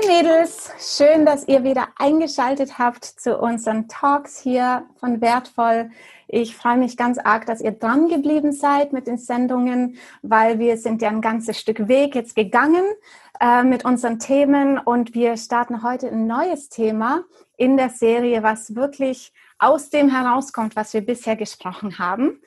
Hey Mädels, schön, dass ihr wieder eingeschaltet habt zu unseren Talks hier von Wertvoll. Ich freue mich ganz arg, dass ihr dran geblieben seid mit den Sendungen, weil wir sind ja ein ganzes Stück Weg jetzt gegangen äh, mit unseren Themen und wir starten heute ein neues Thema in der Serie, was wirklich aus dem herauskommt, was wir bisher gesprochen haben.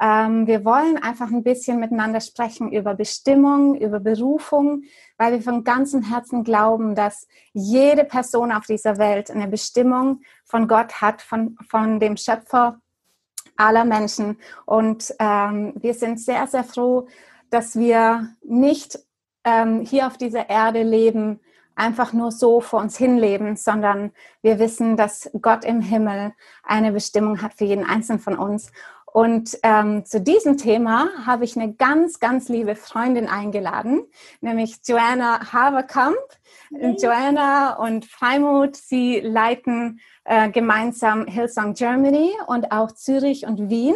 Ähm, wir wollen einfach ein bisschen miteinander sprechen über Bestimmung, über Berufung, weil wir von ganzem Herzen glauben, dass jede Person auf dieser Welt eine Bestimmung von Gott hat, von, von dem Schöpfer aller Menschen. Und ähm, wir sind sehr, sehr froh, dass wir nicht ähm, hier auf dieser Erde leben, einfach nur so vor uns hinleben, sondern wir wissen, dass Gott im Himmel eine Bestimmung hat für jeden Einzelnen von uns. Und ähm, zu diesem Thema habe ich eine ganz, ganz liebe Freundin eingeladen, nämlich Joanna Haverkamp. Hey. Joanna und Freimut, sie leiten äh, gemeinsam Hillsong Germany und auch Zürich und Wien.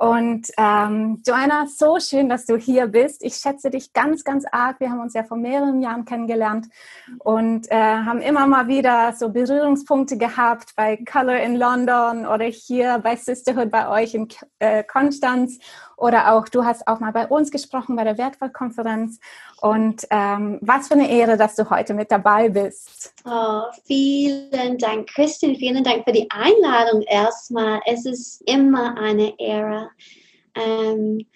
Und ähm, Joanna, so schön, dass du hier bist. Ich schätze dich ganz, ganz arg. Wir haben uns ja vor mehreren Jahren kennengelernt und äh, haben immer mal wieder so Berührungspunkte gehabt bei Color in London oder hier bei Sisterhood bei euch in äh, Konstanz. Oder auch, du hast auch mal bei uns gesprochen bei der Wertvollkonferenz. Und ähm, was für eine Ehre, dass du heute mit dabei bist. Oh, vielen Dank, Christian. Vielen Dank für die Einladung erstmal. Es ist immer eine Ehre. Ähm,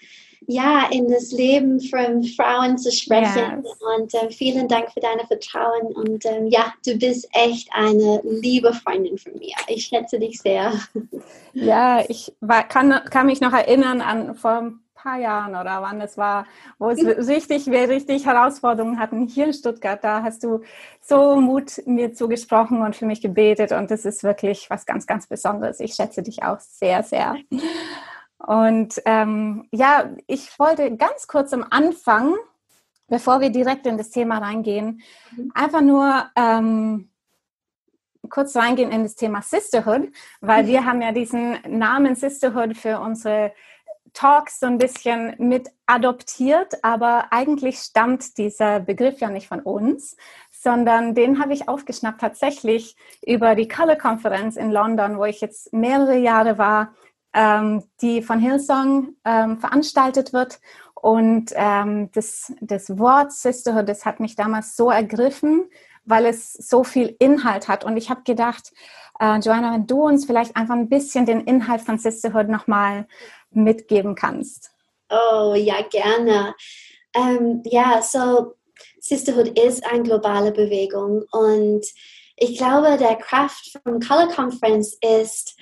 ja, in das Leben von Frauen zu sprechen. Yes. Und äh, vielen Dank für deine Vertrauen. Und ähm, ja, du bist echt eine liebe Freundin von mir. Ich schätze dich sehr. Ja, ich war, kann, kann mich noch erinnern an vor ein paar Jahren oder wann es war, wo es richtig, wir richtig Herausforderungen hatten hier in Stuttgart. Da hast du so Mut mir zugesprochen und für mich gebetet. Und das ist wirklich was ganz, ganz Besonderes. Ich schätze dich auch sehr, sehr. Und ähm, ja, ich wollte ganz kurz am Anfang, bevor wir direkt in das Thema reingehen, mhm. einfach nur ähm, kurz reingehen in das Thema Sisterhood, weil mhm. wir haben ja diesen Namen Sisterhood für unsere Talks so ein bisschen mit adoptiert, aber eigentlich stammt dieser Begriff ja nicht von uns, sondern den habe ich aufgeschnappt tatsächlich über die Color-Konferenz in London, wo ich jetzt mehrere Jahre war ähm, die von Hillsong ähm, veranstaltet wird. Und ähm, das, das Wort Sisterhood, das hat mich damals so ergriffen, weil es so viel Inhalt hat. Und ich habe gedacht, äh, Joanna, wenn du uns vielleicht einfach ein bisschen den Inhalt von Sisterhood nochmal mitgeben kannst. Oh ja, gerne. Ähm, ja, so Sisterhood ist eine globale Bewegung und ich glaube, der Kraft von Color Conference ist,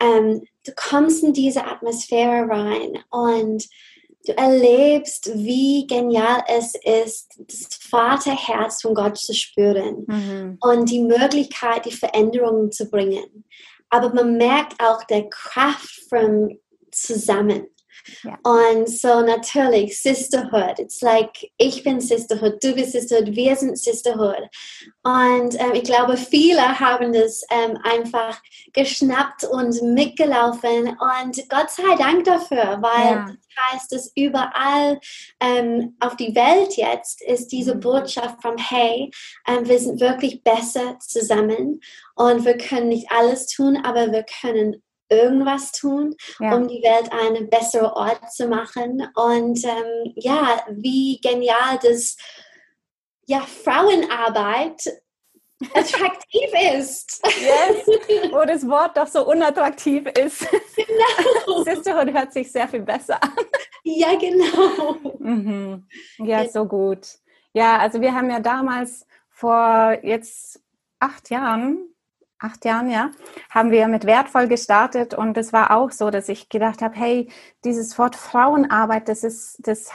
ähm, du kommst in diese Atmosphäre rein und du erlebst, wie genial es ist, das Vaterherz von Gott zu spüren mhm. und die Möglichkeit, die Veränderungen zu bringen. Aber man merkt auch der Kraft von zusammen. Yeah. Und so natürlich Sisterhood. It's like ich bin Sisterhood, du bist Sisterhood, wir sind Sisterhood. Und ähm, ich glaube, viele haben das ähm, einfach geschnappt und mitgelaufen. Und Gott sei Dank dafür, weil yeah. das heißt, dass überall ähm, auf die Welt jetzt ist diese mhm. Botschaft von Hey, ähm, wir sind wirklich besser zusammen und wir können nicht alles tun, aber wir können irgendwas tun, ja. um die Welt einen besseren Ort zu machen. Und ähm, ja, wie genial das ja, Frauenarbeit attraktiv ist. Yes, wo das Wort doch so unattraktiv ist. Genau. Sisterhood hört sich sehr viel besser an. Ja, genau. Mhm. Ja, so gut. Ja, also wir haben ja damals vor jetzt acht Jahren acht Jahren, ja, haben wir mit Wertvoll gestartet und es war auch so, dass ich gedacht habe, hey, dieses Wort Frauenarbeit, das ist, das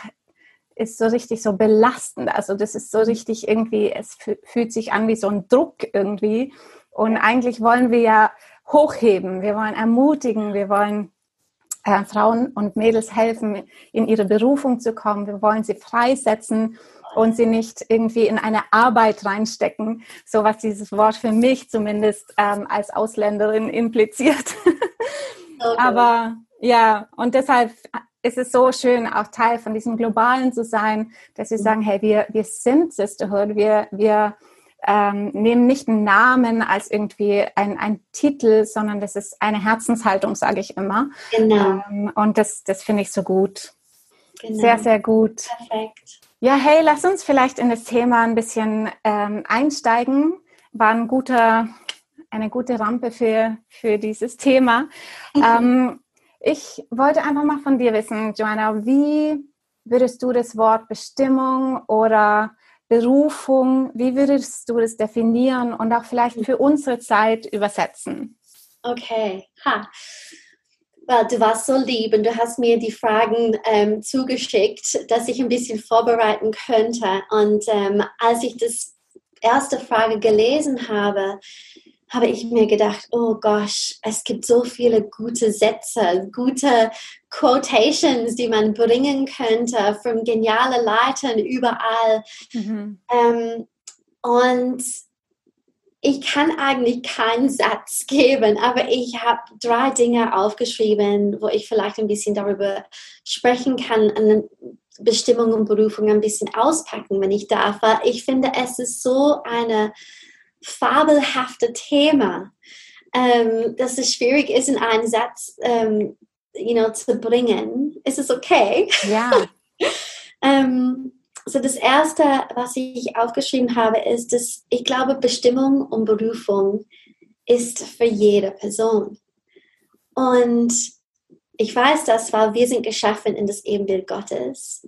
ist so richtig so belastend. Also das ist so mhm. richtig irgendwie, es fühlt sich an wie so ein Druck irgendwie. Und eigentlich wollen wir ja hochheben, wir wollen ermutigen, wir wollen äh, Frauen und Mädels helfen, in ihre Berufung zu kommen. Wir wollen sie freisetzen und sie nicht irgendwie in eine Arbeit reinstecken, so was dieses Wort für mich zumindest ähm, als Ausländerin impliziert. Okay. Aber ja, und deshalb ist es so schön, auch Teil von diesem Globalen zu sein, dass sie mhm. sagen, hey, wir, wir sind Sisterhood, wir, wir ähm, nehmen nicht einen Namen als irgendwie ein, ein Titel, sondern das ist eine Herzenshaltung, sage ich immer. Genau. Ähm, und das, das finde ich so gut. Genau. Sehr, sehr gut. Perfekt. Ja, hey, lass uns vielleicht in das Thema ein bisschen ähm, einsteigen. War ein guter, eine gute Rampe für, für dieses Thema. ähm, ich wollte einfach mal von dir wissen, Joanna, wie würdest du das Wort Bestimmung oder Berufung, wie würdest du das definieren und auch vielleicht für unsere Zeit übersetzen? Okay, ha. Well, du warst so lieb und du hast mir die Fragen ähm, zugeschickt, dass ich ein bisschen vorbereiten könnte. Und ähm, als ich das erste Frage gelesen habe, habe ich mir gedacht, oh gosh, es gibt so viele gute Sätze, gute Quotations, die man bringen könnte von genialen Leitern überall. Mhm. Ähm, und ich kann eigentlich keinen Satz geben, aber ich habe drei Dinge aufgeschrieben, wo ich vielleicht ein bisschen darüber sprechen kann, eine Bestimmung und Berufung ein bisschen auspacken, wenn ich darf. Weil ich finde, es ist so eine fabelhafte Thema, ähm, dass es schwierig ist, in einen Satz ähm, you know, zu bringen. Ist es okay? Ja. ähm, so das Erste, was ich aufgeschrieben habe, ist, dass ich glaube, Bestimmung und Berufung ist für jede Person. Und ich weiß das, weil wir sind geschaffen in das Ebenbild Gottes.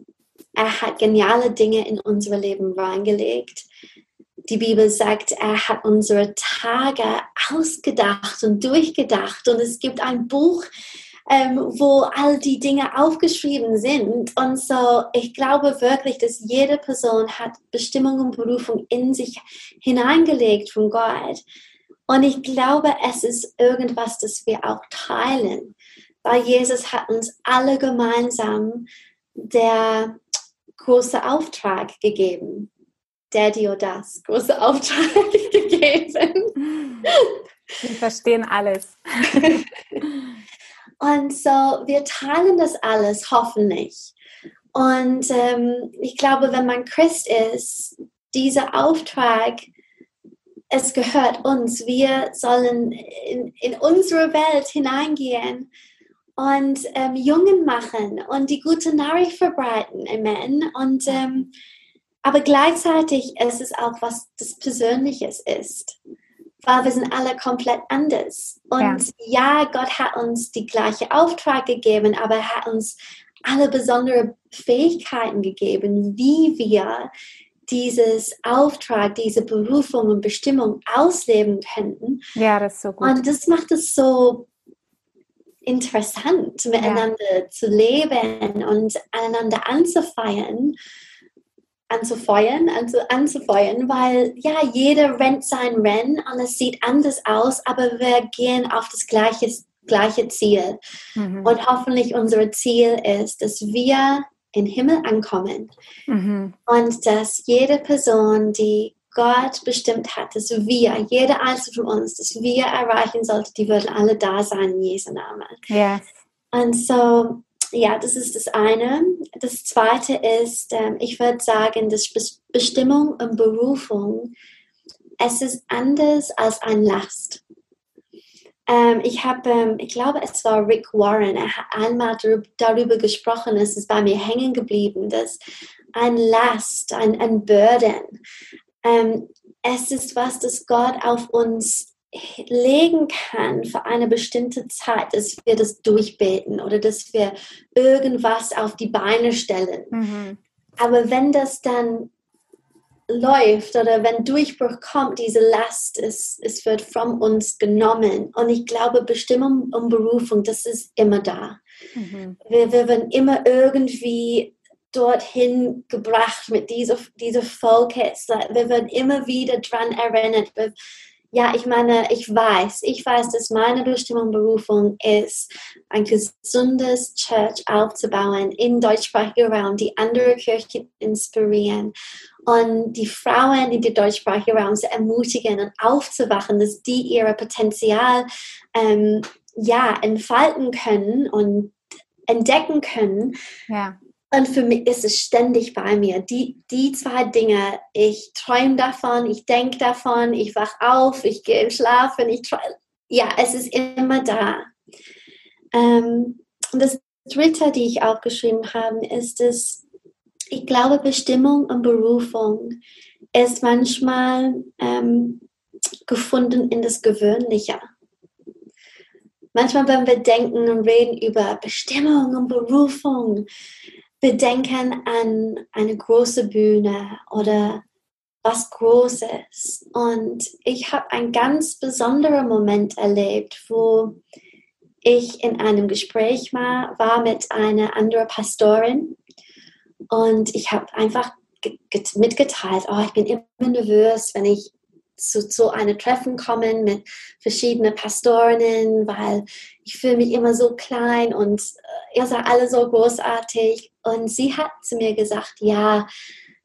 Er hat geniale Dinge in unser Leben reingelegt die Bibel sagt, er hat unsere Tage ausgedacht und durchgedacht. Und es gibt ein Buch, ähm, wo all die Dinge aufgeschrieben sind. Und so, ich glaube wirklich, dass jede Person hat Bestimmung und Berufung in sich hineingelegt von Gott. Und ich glaube, es ist irgendwas, das wir auch teilen, weil Jesus hat uns alle gemeinsam der große Auftrag gegeben. Daddy oder das große Auftrag gegeben. Wir verstehen alles. Und so, wir teilen das alles hoffentlich. Und ähm, ich glaube, wenn man Christ ist, dieser Auftrag, es gehört uns. Wir sollen in, in unsere Welt hineingehen und ähm, Jungen machen und die gute Nachricht verbreiten. Amen. Und ähm, aber gleichzeitig ist es auch was das Persönliches ist, weil wir sind alle komplett anders. Und ja. ja, Gott hat uns die gleiche Auftrag gegeben, aber er hat uns alle besondere Fähigkeiten gegeben, wie wir dieses Auftrag, diese Berufung und Bestimmung ausleben könnten. Ja, das ist so gut. Und das macht es so interessant, miteinander ja. zu leben und einander anzufeiern anzufeuern, anzu, anzufeuern, weil ja, jeder rennt sein Rennen und es sieht anders aus, aber wir gehen auf das gleiche, gleiche Ziel. Mhm. Und hoffentlich unser Ziel ist, dass wir im Himmel ankommen mhm. und dass jede Person, die Gott bestimmt hat, dass wir, jeder einzelne von uns, dass wir erreichen sollten, die würden alle da sein in Jesu Namen. Yes. Und so, ja, das ist das eine. Das zweite ist, ähm, ich würde sagen, dass Bestimmung und Berufung, es ist anders als ein Last. Ähm, ich habe, ähm, ich glaube, es war Rick Warren, er hat einmal darüber gesprochen, es ist bei mir hängen geblieben, dass ein Last, ein, ein Burden, es ist was, das Gott auf uns legen kann für eine bestimmte Zeit, dass wir das durchbeten oder dass wir irgendwas auf die Beine stellen. Mhm. Aber wenn das dann läuft oder wenn Durchbruch kommt, diese Last, es, es wird von uns genommen. Und ich glaube, Bestimmung und Berufung, das ist immer da. Mhm. Wir, wir werden immer irgendwie dorthin gebracht mit dieser, dieser Volk. Wir werden immer wieder daran erinnert. Wir, ja, ich meine, ich weiß, ich weiß, dass meine Bestimmung Berufung ist, ein gesundes Church aufzubauen in deutschsprachigen Raum, die andere Kirchen inspirieren und die Frauen in den deutschsprachigen Raum zu ermutigen und aufzuwachen, dass die ihr Potenzial ähm, ja, entfalten können und entdecken können. Ja. Und für mich ist es ständig bei mir. Die, die zwei Dinge, ich träume davon, ich denke davon, ich wach auf, ich gehe schlafen, ich träume. Ja, es ist immer da. Ähm, und das Dritte, die ich aufgeschrieben habe, ist dass ich glaube, Bestimmung und Berufung ist manchmal ähm, gefunden in das Gewöhnliche. Manchmal, wenn wir denken und reden über Bestimmung und Berufung, wir denken an eine große Bühne oder was Großes. Und ich habe einen ganz besonderen Moment erlebt, wo ich in einem Gespräch war, war mit einer anderen Pastorin und ich habe einfach mitgeteilt, oh, ich bin immer nervös, wenn ich zu, zu einem Treffen komme mit verschiedenen Pastorinnen, weil ich fühle mich immer so klein und äh, ihr seid alle so großartig. Und sie hat zu mir gesagt, ja,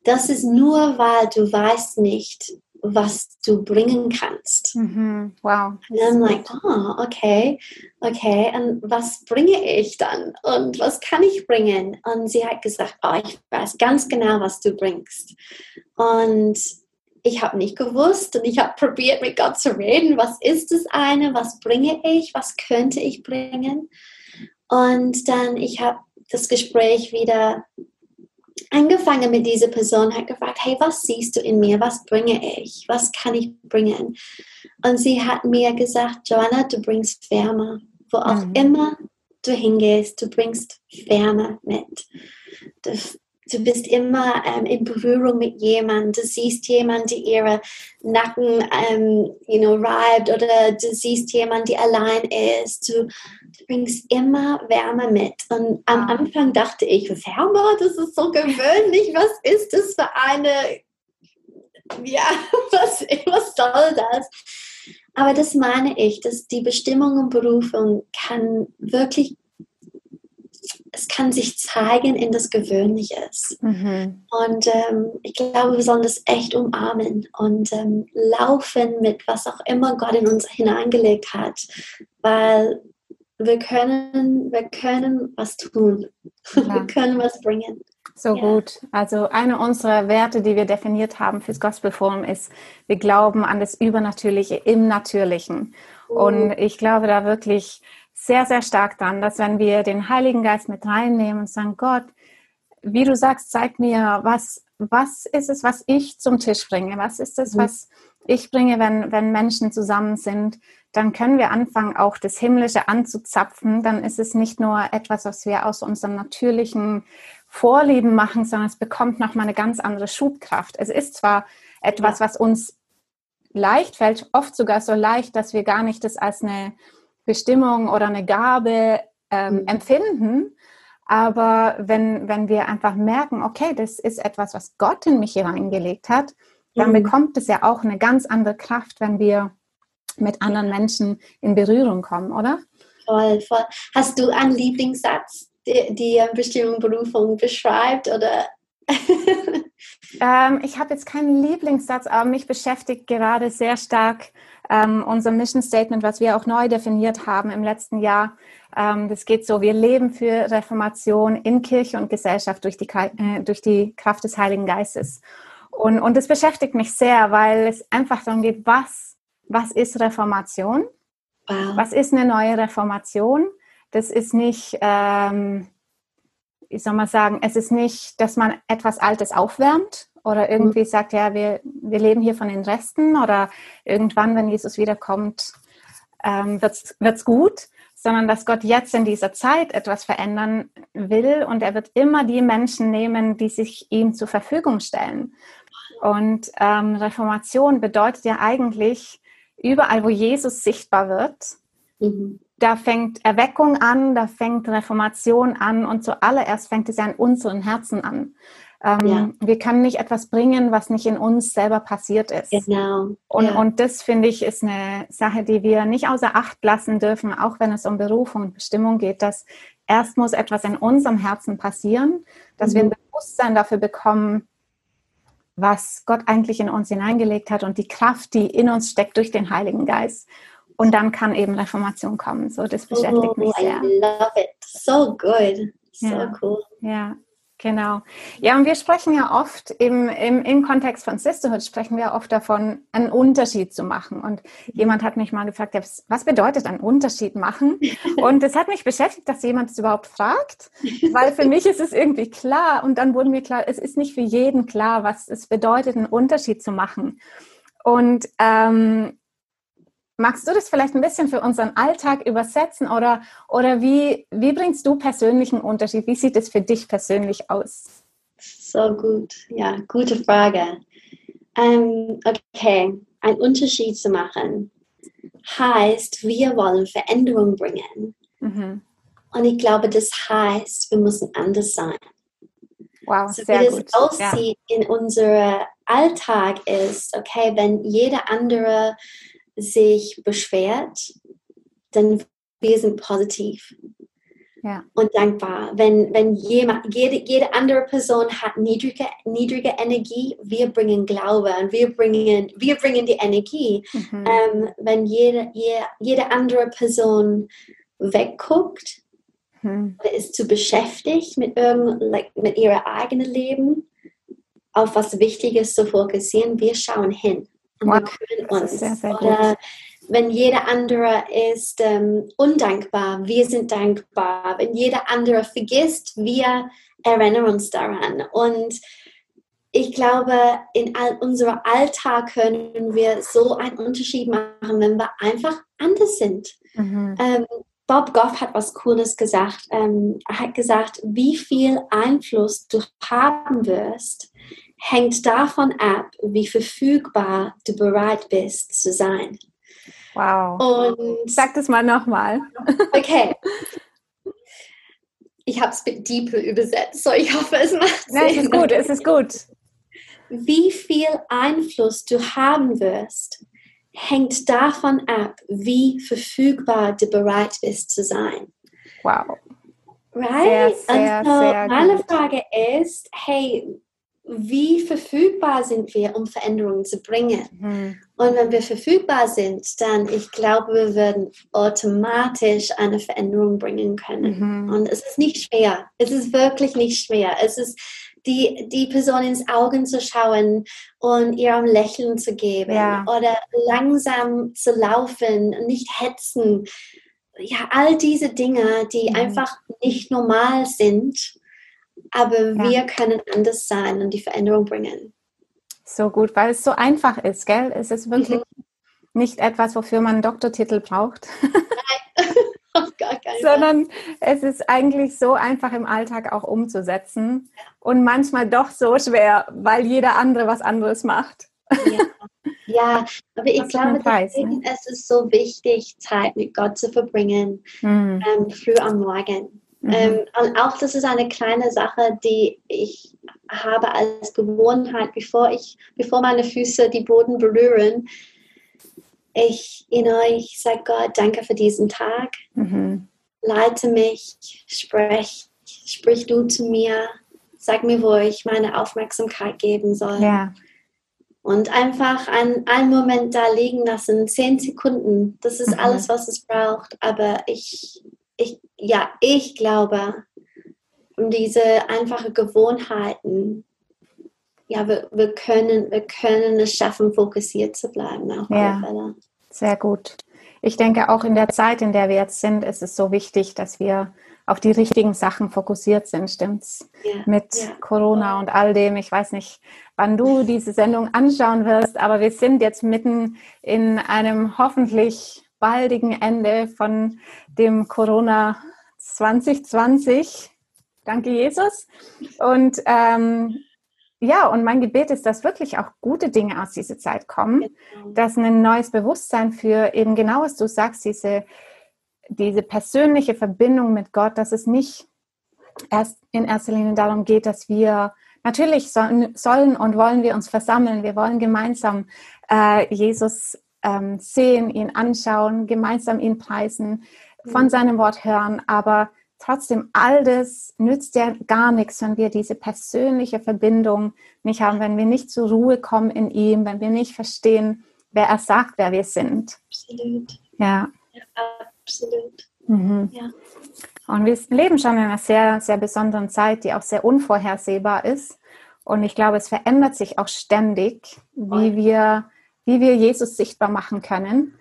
das ist nur, weil du weißt nicht, was du bringen kannst. Mhm. Wow. Und I'm like, oh, okay, okay, und was bringe ich dann? Und was kann ich bringen? Und sie hat gesagt, oh, ich weiß ganz genau, was du bringst. Und ich habe nicht gewusst und ich habe probiert, mit Gott zu reden. Was ist das eine? Was bringe ich? Was könnte ich bringen? Und dann, ich habe das Gespräch wieder angefangen mit dieser Person, hat gefragt, hey, was siehst du in mir? Was bringe ich? Was kann ich bringen? Und sie hat mir gesagt, Joanna, du bringst Wärme. Wo auch mhm. immer du hingehst, du bringst Wärme mit. Du du bist immer ähm, in Berührung mit jemandem, du siehst jemanden, die ihre Nacken ähm, you know, reibt oder du siehst jemanden, die allein ist. Du, du, bringst immer Wärme mit. Und am Anfang dachte ich, Wärme, das ist so gewöhnlich, was ist das für eine, ja, was, was soll das? Aber das meine ich, dass die Bestimmung und Berufung kann wirklich es kann sich zeigen in das Gewöhnliches. Mhm. Und ähm, ich glaube, wir sollen das echt umarmen und ähm, laufen mit was auch immer Gott in uns hineingelegt hat, weil wir können, wir können was tun. Ja. Wir können was bringen. So ja. gut. Also eine unserer Werte, die wir definiert haben fürs Gospelforum ist, wir glauben an das Übernatürliche im Natürlichen. Oh. Und ich glaube da wirklich, sehr, sehr stark dran, dass wenn wir den Heiligen Geist mit reinnehmen und sagen, Gott, wie du sagst, zeig mir, was, was ist es, was ich zum Tisch bringe? Was ist es, mhm. was ich bringe, wenn, wenn Menschen zusammen sind? Dann können wir anfangen, auch das Himmlische anzuzapfen. Dann ist es nicht nur etwas, was wir aus unserem natürlichen Vorlieben machen, sondern es bekommt nochmal eine ganz andere Schubkraft. Es ist zwar etwas, was uns leicht fällt, oft sogar so leicht, dass wir gar nicht das als eine Bestimmung oder eine Gabe ähm, mhm. empfinden. Aber wenn, wenn wir einfach merken, okay, das ist etwas, was Gott in mich hineingelegt hat, dann mhm. bekommt es ja auch eine ganz andere Kraft, wenn wir mit anderen Menschen in Berührung kommen, oder? Voll, voll. Hast du einen Lieblingssatz, die, die Bestimmung, Berufung beschreibt oder? ähm, ich habe jetzt keinen Lieblingssatz, aber mich beschäftigt gerade sehr stark ähm, unser Mission Statement, was wir auch neu definiert haben im letzten Jahr. Ähm, das geht so, wir leben für Reformation in Kirche und Gesellschaft durch die, äh, durch die Kraft des Heiligen Geistes. Und, und das beschäftigt mich sehr, weil es einfach darum geht, was, was ist Reformation? Wow. Was ist eine neue Reformation? Das ist nicht, ähm, wie soll man sagen, es ist nicht, dass man etwas Altes aufwärmt oder irgendwie mhm. sagt, ja, wir, wir leben hier von den Resten oder irgendwann, wenn Jesus wiederkommt, ähm, wird es gut, sondern dass Gott jetzt in dieser Zeit etwas verändern will und er wird immer die Menschen nehmen, die sich ihm zur Verfügung stellen. Und ähm, Reformation bedeutet ja eigentlich, überall, wo Jesus sichtbar wird, mhm. Da fängt Erweckung an, da fängt Reformation an und zuallererst fängt es ja in unseren Herzen an. Ähm, ja. Wir können nicht etwas bringen, was nicht in uns selber passiert ist. Genau. Und, ja. und das finde ich ist eine Sache, die wir nicht außer Acht lassen dürfen, auch wenn es um Berufung und Bestimmung geht, dass erst muss etwas in unserem Herzen passieren, dass mhm. wir ein Bewusstsein dafür bekommen, was Gott eigentlich in uns hineingelegt hat und die Kraft, die in uns steckt durch den Heiligen Geist. Und dann kann eben Reformation kommen. So, das beschäftigt oh, mich sehr. I love it. So good. So ja. cool. Ja, Genau. Ja, und wir sprechen ja oft im, im, im Kontext von Sisterhood, sprechen wir oft davon, einen Unterschied zu machen. Und jemand hat mich mal gefragt, was bedeutet einen Unterschied machen? Und es hat mich beschäftigt, dass jemand es überhaupt fragt, weil für mich ist es irgendwie klar. Und dann wurde mir klar, es ist nicht für jeden klar, was es bedeutet, einen Unterschied zu machen. Und ähm, Magst du das vielleicht ein bisschen für unseren Alltag übersetzen oder, oder wie, wie bringst du persönlichen Unterschied? Wie sieht es für dich persönlich aus? So gut, ja, gute Frage. Ähm, okay, einen Unterschied zu machen heißt, wir wollen Veränderung bringen. Mhm. Und ich glaube, das heißt, wir müssen anders sein. Wow, so sehr wie gut. es aussieht ja. in unserem Alltag ist, okay, wenn jeder andere sich beschwert, dann wir sind positiv ja. und dankbar. Wenn, wenn jemand, jede, jede andere Person hat niedrige, niedrige Energie, wir bringen Glaube und wir bringen, wir bringen die Energie. Mhm. Ähm, wenn jede, jede, jede andere Person wegguckt mhm. oder ist zu beschäftigt mit, irgend, like, mit ihrem eigenen Leben, auf was Wichtiges zu fokussieren, wir schauen hin. Und wow. wir können uns. Sehr, sehr Oder wenn jeder andere ist ähm, undankbar, wir sind dankbar. Wenn jeder andere vergisst, wir erinnern uns daran. Und ich glaube, in all unserem Alltag können wir so einen Unterschied machen, wenn wir einfach anders sind. Mhm. Ähm, Bob Goff hat was Cooles gesagt. Ähm, er hat gesagt, wie viel Einfluss du haben wirst, hängt davon ab, wie verfügbar du bereit bist zu sein. Wow. Und Sag das mal nochmal. Okay. Ich habe es mit Deeple übersetzt, so ich hoffe, es macht Sinn. Nein, es ist gut, es ist gut. Wie viel Einfluss du haben wirst, hängt davon ab, wie verfügbar du bereit bist zu sein. Wow. Right? Sehr, sehr, Und so sehr meine gut. Frage ist, hey, wie verfügbar sind wir, um Veränderungen zu bringen? Mhm. Und wenn wir verfügbar sind, dann, ich glaube, wir werden automatisch eine Veränderung bringen können. Mhm. Und es ist nicht schwer. Es ist wirklich nicht schwer. Es ist die, die Person ins Augen zu schauen und ihr ein Lächeln zu geben Ja. oder langsam zu laufen, nicht hetzen. Ja, all diese Dinge, die Mhm. einfach nicht normal sind, aber Ja. wir können anders sein und die Veränderung bringen. So gut, weil es so einfach ist, gell? Es ist wirklich Mhm. nicht etwas, wofür man einen Doktortitel braucht, Auf gar keinen Fall. sondern es ist eigentlich so einfach im Alltag auch umzusetzen und manchmal doch so schwer, weil jeder andere was anderes macht. Ja. ja, aber ich glaube, Preis, deswegen ist es so wichtig, Zeit mit Gott zu verbringen, Mhm. ähm, früh am Morgen. Mhm. Ähm, und auch das ist eine kleine Sache, die ich habe als Gewohnheit, bevor ich, bevor meine Füße die Boden berühren. Ich, you know, ich sage Gott, danke für diesen Tag. Mhm. Leite mich, sprech, sprich du zu mir, sag mir, wo ich meine Aufmerksamkeit geben soll. Ja, Und einfach einen, einen Moment da liegen lassen, zehn Sekunden. Das ist Mhm. alles, was es braucht. Aber ich, ich, ja, ich glaube, um diese einfachen Gewohnheiten, ja, wir, wir, können, wir können es schaffen, fokussiert zu bleiben auf Ja. Fälle. sehr gut. Ich denke, auch in der Zeit, in der wir jetzt sind, ist es so wichtig, dass wir auf die richtigen Sachen fokussiert sind, stimmt's? Ja. Mit Ja. Corona und all dem. Ich weiß nicht, wann du diese Sendung anschauen wirst, aber wir sind jetzt mitten in einem hoffentlich baldigen Ende von dem Corona 2020. Danke, Jesus. Und ähm, ja, und mein Gebet ist, dass wirklich auch gute Dinge aus dieser Zeit kommen, Genau. dass ein neues Bewusstsein für eben genau, was du sagst, diese, diese persönliche Verbindung mit Gott, dass es nicht erst in erster Linie darum geht, dass wir natürlich sollen, sollen und wollen wir uns versammeln, wir wollen gemeinsam äh, Jesus ähm, sehen, ihn anschauen, gemeinsam ihn preisen, von Mhm. seinem Wort hören, aber trotzdem, all das nützt ja gar nichts, wenn wir diese persönliche Verbindung nicht haben, wenn wir nicht zur Ruhe kommen in ihm, wenn wir nicht verstehen, wer er sagt, wer wir sind. Absolut. Ja. Ja, absolut. Mhm. Ja. Und wir leben schon in einer sehr, sehr besonderen Zeit, die auch sehr unvorhersehbar ist. Und ich glaube, es verändert sich auch ständig, wie wir, wie wir Jesus sichtbar machen können,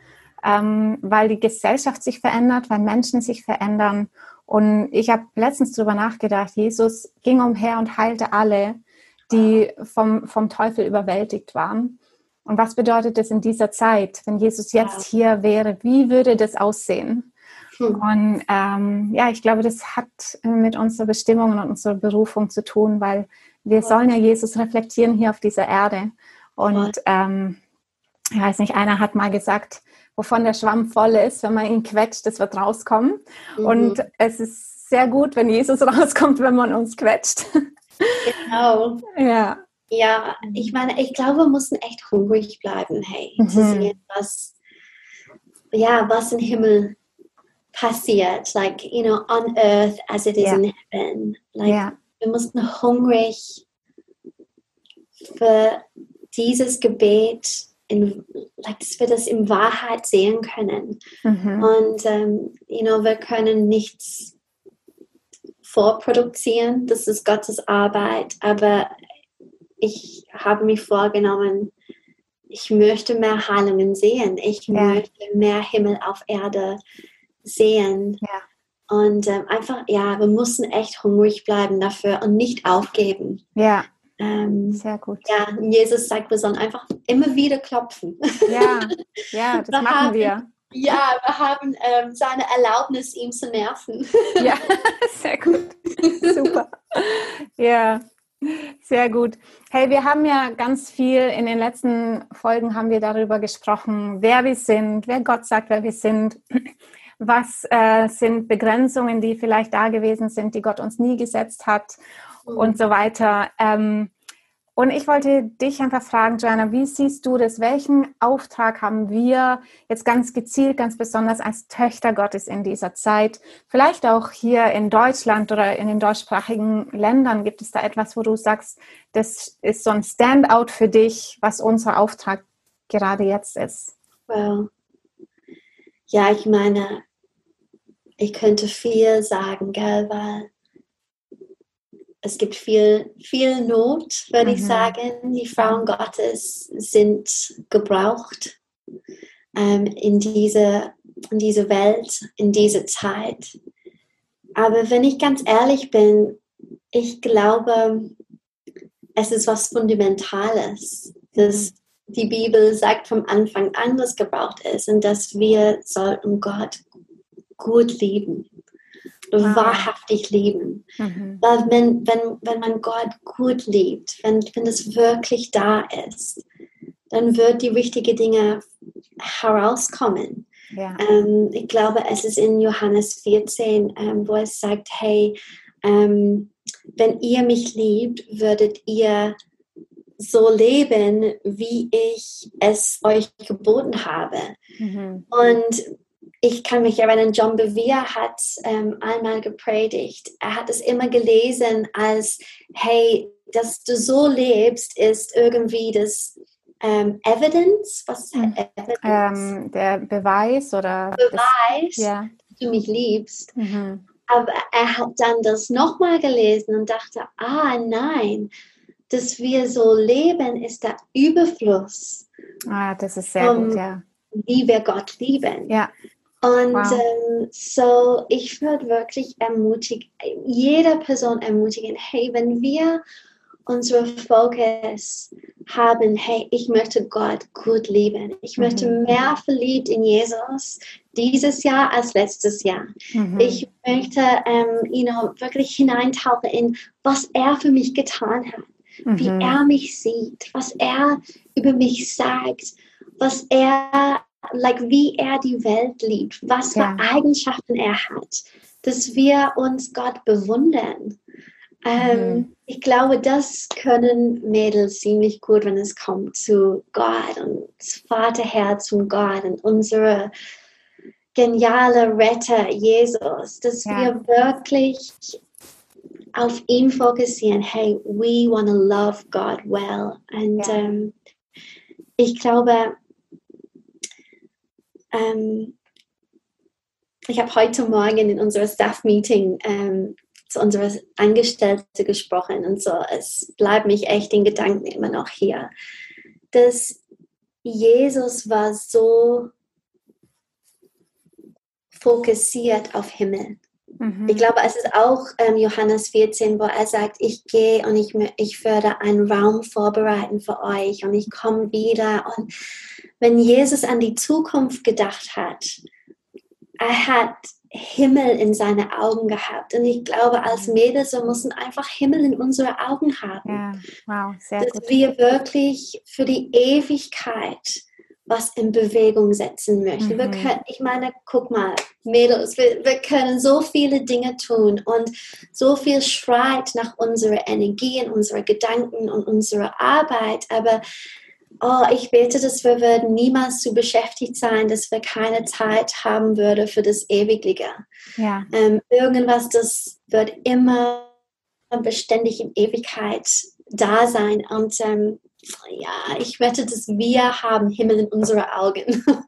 ähm, weil die Gesellschaft sich verändert, weil Menschen sich verändern. Und ich habe letztens darüber nachgedacht, Jesus ging umher und heilte alle, die vom, vom Teufel überwältigt waren. Und was bedeutet das in dieser Zeit, wenn Jesus jetzt hier wäre? Wie würde das aussehen? Hm. Und ähm, ja, ich glaube, das hat mit unserer Bestimmung und unserer Berufung zu tun, weil wir sollen ja Jesus reflektieren hier auf dieser Erde. Und ähm, ich weiß nicht, einer hat mal gesagt, wovon der Schwamm voll ist, wenn man ihn quetscht, das wird rauskommen. Mhm. Und es ist sehr gut, wenn Jesus rauskommt, wenn man uns quetscht. Genau. Ja. Ja, ich meine, ich glaube, wir müssen echt hungrig bleiben, hey, mhm. zu sehen, was, ja, was im Himmel passiert, like, you know, on earth as it is yeah. in heaven. Like, yeah. wir mussten hungrig für dieses Gebet, in, like, dass wir das in Wahrheit sehen können. Mhm. Und, ähm, you know, wir können nichts vorproduzieren, das ist Gottes Arbeit, aber ich habe mich vorgenommen, ich möchte mehr Heilungen sehen, ich ja. möchte mehr Himmel auf Erde sehen. Ja. Und ähm, einfach, ja, wir müssen echt hungrig bleiben dafür und nicht aufgeben. Ja. Ähm, Sehr gut. Ja, Jesus sagt, wir sollen einfach immer wieder klopfen. Ja, ja das wir machen haben, wir. Ja, wir haben ähm, seine Erlaubnis, ihm zu nerven. Ja, sehr gut. Super. Ja. Sehr gut. Hey, wir haben ja ganz viel in den letzten Folgen haben wir darüber gesprochen, wer wir sind, wer Gott sagt, wer wir sind, was äh, sind Begrenzungen, die vielleicht da gewesen sind, die Gott uns nie gesetzt hat mhm. und so weiter. Ähm, und ich wollte dich einfach fragen, Joanna, wie siehst du das? Welchen Auftrag haben wir jetzt ganz gezielt, ganz besonders als Töchter Gottes in dieser Zeit? Vielleicht auch hier in Deutschland oder in den deutschsprachigen Ländern. Gibt es da etwas, wo du sagst, das ist so ein Standout für dich, was unser Auftrag gerade jetzt ist? Well, ja, ich meine, ich könnte viel sagen, gell, weil es gibt viel, viel Not, würde mhm. ich sagen. Die Frauen Gottes sind gebraucht ähm, in, diese, in diese Welt, in diese Zeit. Aber wenn ich ganz ehrlich bin, ich glaube, es ist was Fundamentales, dass mhm. die Bibel sagt vom Anfang an, was gebraucht ist und dass wir sollten Gott gut lieben ah. wahrhaftig lieben. Mhm. Weil wenn, wenn, wenn man Gott gut liebt, wenn, wenn es wirklich da ist, dann wird die wichtigen Dinge herauskommen. Ja. Ähm, ich glaube, es ist in Johannes 14, ähm, wo es sagt, hey, ähm, wenn ihr mich liebt, würdet ihr so leben, wie ich es euch geboten habe. Mhm. Und ich kann mich erinnern, John Bevere hat ähm, einmal gepredigt. Er hat es immer gelesen als, hey, dass du so lebst, ist irgendwie das ähm, Evidence. Was ist hm. Evidence? Ähm, der Beweis oder Beweis, das, ja. dass du mich liebst. Mhm. Aber er hat dann das nochmal gelesen und dachte, ah nein, dass wir so leben, ist der Überfluss. Ah, das ist sehr um, gut, ja. Wie wir Gott lieben. Ja. Und wow. ähm, so, ich würde wirklich ermutigen, jede Person ermutigen, hey, wenn wir unsere Fokus haben, hey, ich möchte Gott gut lieben. Ich mhm. möchte mehr verliebt in Jesus dieses Jahr als letztes Jahr. Mhm. Ich möchte, ähm, you know, wirklich hineintauchen in, was er für mich getan hat, mhm. wie er mich sieht, was er über mich sagt, was er like wie er die Welt liebt, was für ja. Eigenschaften er hat, dass wir uns Gott bewundern. Ähm, mhm. Ich glaube, das können Mädels ziemlich gut, wenn es kommt zu Gott und Vaterherz von Gott und unsere geniale Retter Jesus, dass ja. wir wirklich auf ihn fokussieren. Hey, we want to love God well. Und ja. ähm, ich glaube, ähm, ich habe heute Morgen in unserem Staff-Meeting ähm, zu unserer Angestellten gesprochen und so, es bleibt mich echt in Gedanken immer noch hier, dass Jesus war so fokussiert auf Himmel. Mhm. Ich glaube, es ist auch ähm, Johannes 14, wo er sagt, ich gehe und ich, ich werde einen Raum vorbereiten für euch und ich komme wieder. Und wenn Jesus an die Zukunft gedacht hat, er hat Himmel in seine Augen gehabt. Und ich glaube, als. Mädels, wir müssen einfach Himmel in unsere Augen haben. Ja, wow, sehr dass gut. wir wirklich für die Ewigkeit was in Bewegung setzen möchten. Mhm. Wir können, ich meine, guck mal, Mädels, wir, wir können so viele Dinge tun und so viel schreit nach unserer Energie und unserer Gedanken und unserer Arbeit, aber oh, ich bete, dass wir würden niemals zu beschäftigt sein, dass wir keine Zeit haben würden für das Ewigliche. Ja. Ähm, irgendwas, das wird immer beständig in Ewigkeit da sein. Und ähm, ja, ich wette, dass wir haben Himmel in unseren Augen.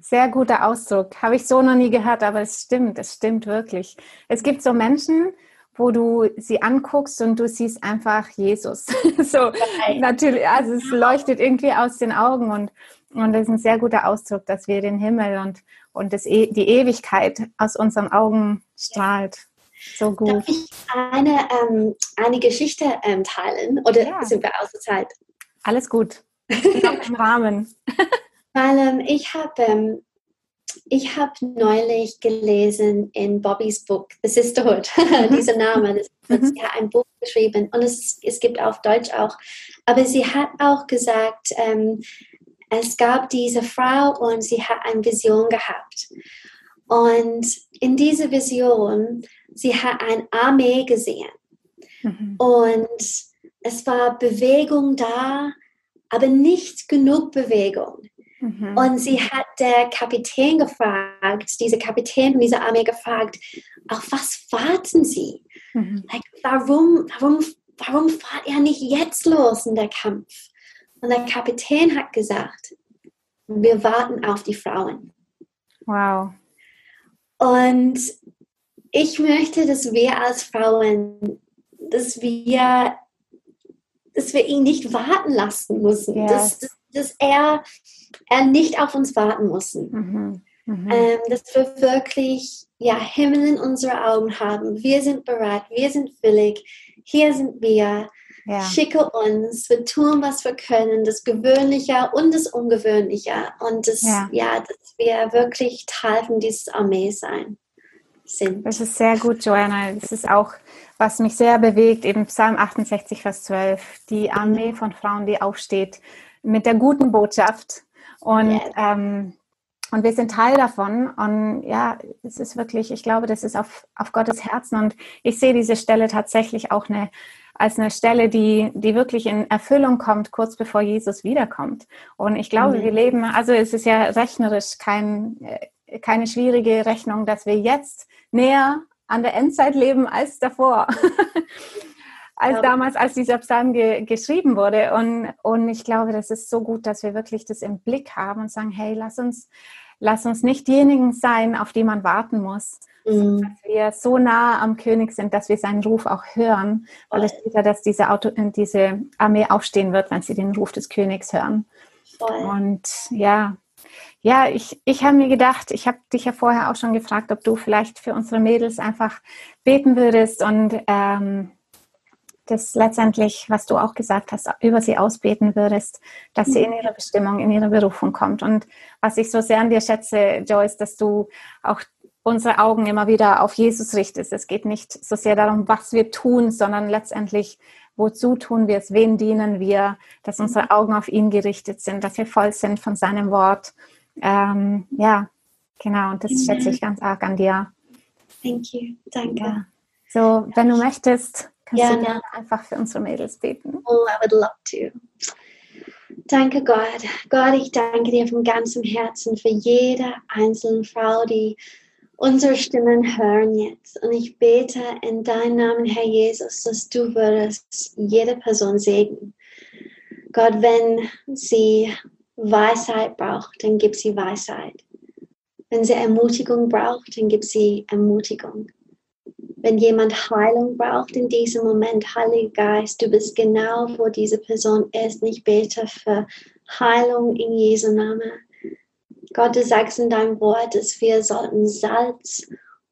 Sehr guter Ausdruck. Habe ich so noch nie gehört, aber es stimmt, es stimmt wirklich. Es gibt so Menschen, wo du sie anguckst und du siehst einfach Jesus. so natürlich, also es leuchtet irgendwie aus den Augen und und das ist ein sehr guter Ausdruck, dass wir den Himmel und und das e die Ewigkeit aus unseren Augen strahlt. So gut. Darf ich eine, ähm, eine Geschichte ähm, teilen oder ja. sind wir außer Zeit? Alles gut. Im Rahmen. Weil ähm, ich habe ähm, ich habe neulich gelesen in Bobbys Buch, The Sisterhood, dieser Name, das, mhm. sie hat ein Buch geschrieben und es, es gibt auf Deutsch auch. Aber sie hat auch gesagt, ähm, es gab diese Frau und sie hat eine Vision gehabt. Und in dieser Vision, sie hat eine Armee gesehen. Mhm. Und es war Bewegung da, aber nicht genug Bewegung. Mhm. Und sie hat der Kapitän gefragt, diese Kapitän dieser Armee gefragt, auf was warten Sie? Mhm. Like, warum, warum, warum fahrt ihr nicht jetzt los in der Kampf? Und der Kapitän hat gesagt, wir warten auf die Frauen. Wow. Und ich möchte, dass wir als Frauen, dass wir, dass wir ihn nicht warten lassen müssen, yes. dass, dass, dass er er nicht auf uns warten müssen. Mhm. Mhm. Ähm, dass wir wirklich ja, Himmel in unsere Augen haben. Wir sind bereit, wir sind willig, hier sind wir. Ja. Schicke uns, wir tun, was wir können, das Gewöhnliche und das Ungewöhnliche. Und das, ja. ja, dass wir wirklich Teil von dieser Armee sein. Sind. Das ist sehr gut, Joanna. Das ist auch, was mich sehr bewegt, eben Psalm 68, Vers 12. Die Armee von Frauen, die aufsteht mit der guten Botschaft und, yes. ähm, und wir sind Teil davon. Und ja, es ist wirklich, ich glaube, das ist auf, auf Gottes Herzen. Und ich sehe diese Stelle tatsächlich auch eine, als eine Stelle, die, die wirklich in Erfüllung kommt, kurz bevor Jesus wiederkommt. Und ich glaube, mhm. wir leben, also es ist ja rechnerisch kein, äh, keine schwierige Rechnung, dass wir jetzt näher an der Endzeit leben als davor. als damals, als dieser Psalm ge geschrieben wurde. Und, und ich glaube, das ist so gut, dass wir wirklich das im Blick haben und sagen, hey, lass uns, lass uns nicht diejenigen sein, auf die man warten muss, mhm. dass wir so nah am König sind, dass wir seinen Ruf auch hören, weil es steht ja, dass diese, Auto, diese Armee aufstehen wird, wenn sie den Ruf des Königs hören. Voll. Und ja, ja, ich, ich habe mir gedacht, ich habe dich ja vorher auch schon gefragt, ob du vielleicht für unsere Mädels einfach beten würdest und ähm, das letztendlich, was du auch gesagt hast, über sie ausbeten würdest, dass sie in ihre Bestimmung, in ihre Berufung kommt. Und was ich so sehr an dir schätze, Joyce, dass du auch unsere Augen immer wieder auf Jesus richtest. Es geht nicht so sehr darum, was wir tun, sondern letztendlich, wozu tun wir es, wen dienen wir, dass unsere Augen auf ihn gerichtet sind, dass wir voll sind von seinem Wort. Ähm, ja, genau, und das mhm. schätze ich ganz arg an dir. Thank you, danke. Ja. So, wenn du möchtest, Kannst ja, du gerne einfach für unsere Mädels beten? Oh, I would love to. Danke Gott. Gott, ich danke dir von ganzem Herzen für jede einzelne Frau, die unsere Stimmen hören jetzt. Und ich bete in deinem Namen, Herr Jesus, dass du würdest jede Person segnen. Gott, wenn sie Weisheit braucht, dann gib sie Weisheit. Wenn sie Ermutigung braucht, dann gibt sie Ermutigung. Wenn jemand Heilung braucht in diesem Moment, Heiliger Geist, du bist genau, wo diese Person ist. Ich bete für Heilung in Jesu Namen. Gott, du sagst in deinem Wort, dass wir sollten Salz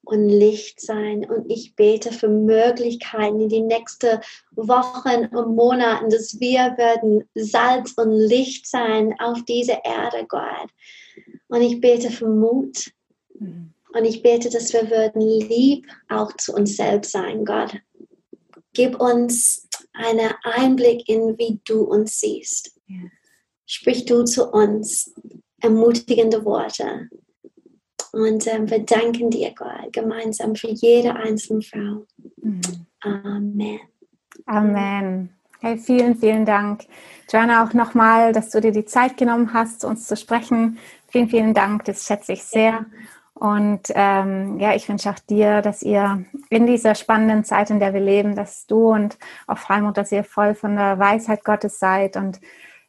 und Licht sein. Und ich bete für Möglichkeiten in die nächsten Wochen und Monaten, dass wir werden Salz und Licht sein auf dieser Erde, Gott. Und ich bete für Mut. Mhm. Und ich bete, dass wir würden lieb auch zu uns selbst sein, Gott. Gib uns einen Einblick in, wie du uns siehst. Sprich du zu uns ermutigende Worte. Und ähm, wir danken dir, Gott, gemeinsam für jede einzelne Frau. Mhm. Amen. Amen. Hey, vielen, vielen Dank. Joanna, auch nochmal, dass du dir die Zeit genommen hast, uns zu sprechen. Vielen, vielen Dank. Das schätze ich sehr. Und ähm, ja, ich wünsche auch dir, dass ihr in dieser spannenden Zeit, in der wir leben, dass du und auch Freimut, dass ihr voll von der Weisheit Gottes seid und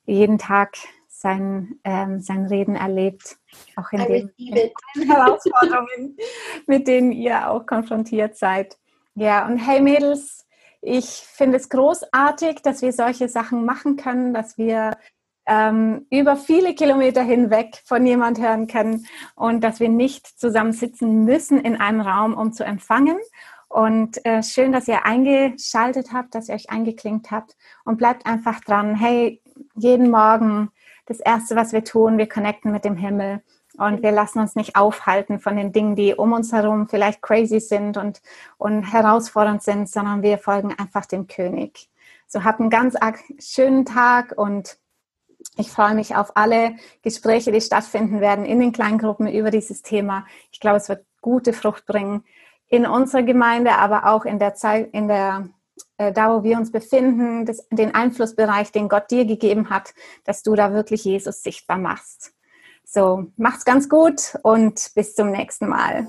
jeden Tag sein, ähm, sein Reden erlebt, auch in den, den Herausforderungen, mit denen ihr auch konfrontiert seid. Ja, und hey Mädels, ich finde es großartig, dass wir solche Sachen machen können, dass wir ähm, über viele Kilometer hinweg von jemand hören können und dass wir nicht zusammen sitzen müssen in einem Raum, um zu empfangen. Und äh, schön, dass ihr eingeschaltet habt, dass ihr euch eingeklinkt habt und bleibt einfach dran. Hey, jeden Morgen das Erste, was wir tun, wir connecten mit dem Himmel und wir lassen uns nicht aufhalten von den Dingen, die um uns herum vielleicht crazy sind und, und herausfordernd sind, sondern wir folgen einfach dem König. So habt einen ganz schönen Tag und ich freue mich auf alle Gespräche, die stattfinden werden in den Kleingruppen über dieses Thema. Ich glaube, es wird gute Frucht bringen in unserer Gemeinde, aber auch in der Zeit, in der äh, da, wo wir uns befinden, das, den Einflussbereich, den Gott dir gegeben hat, dass du da wirklich Jesus sichtbar machst. So, macht's ganz gut und bis zum nächsten Mal.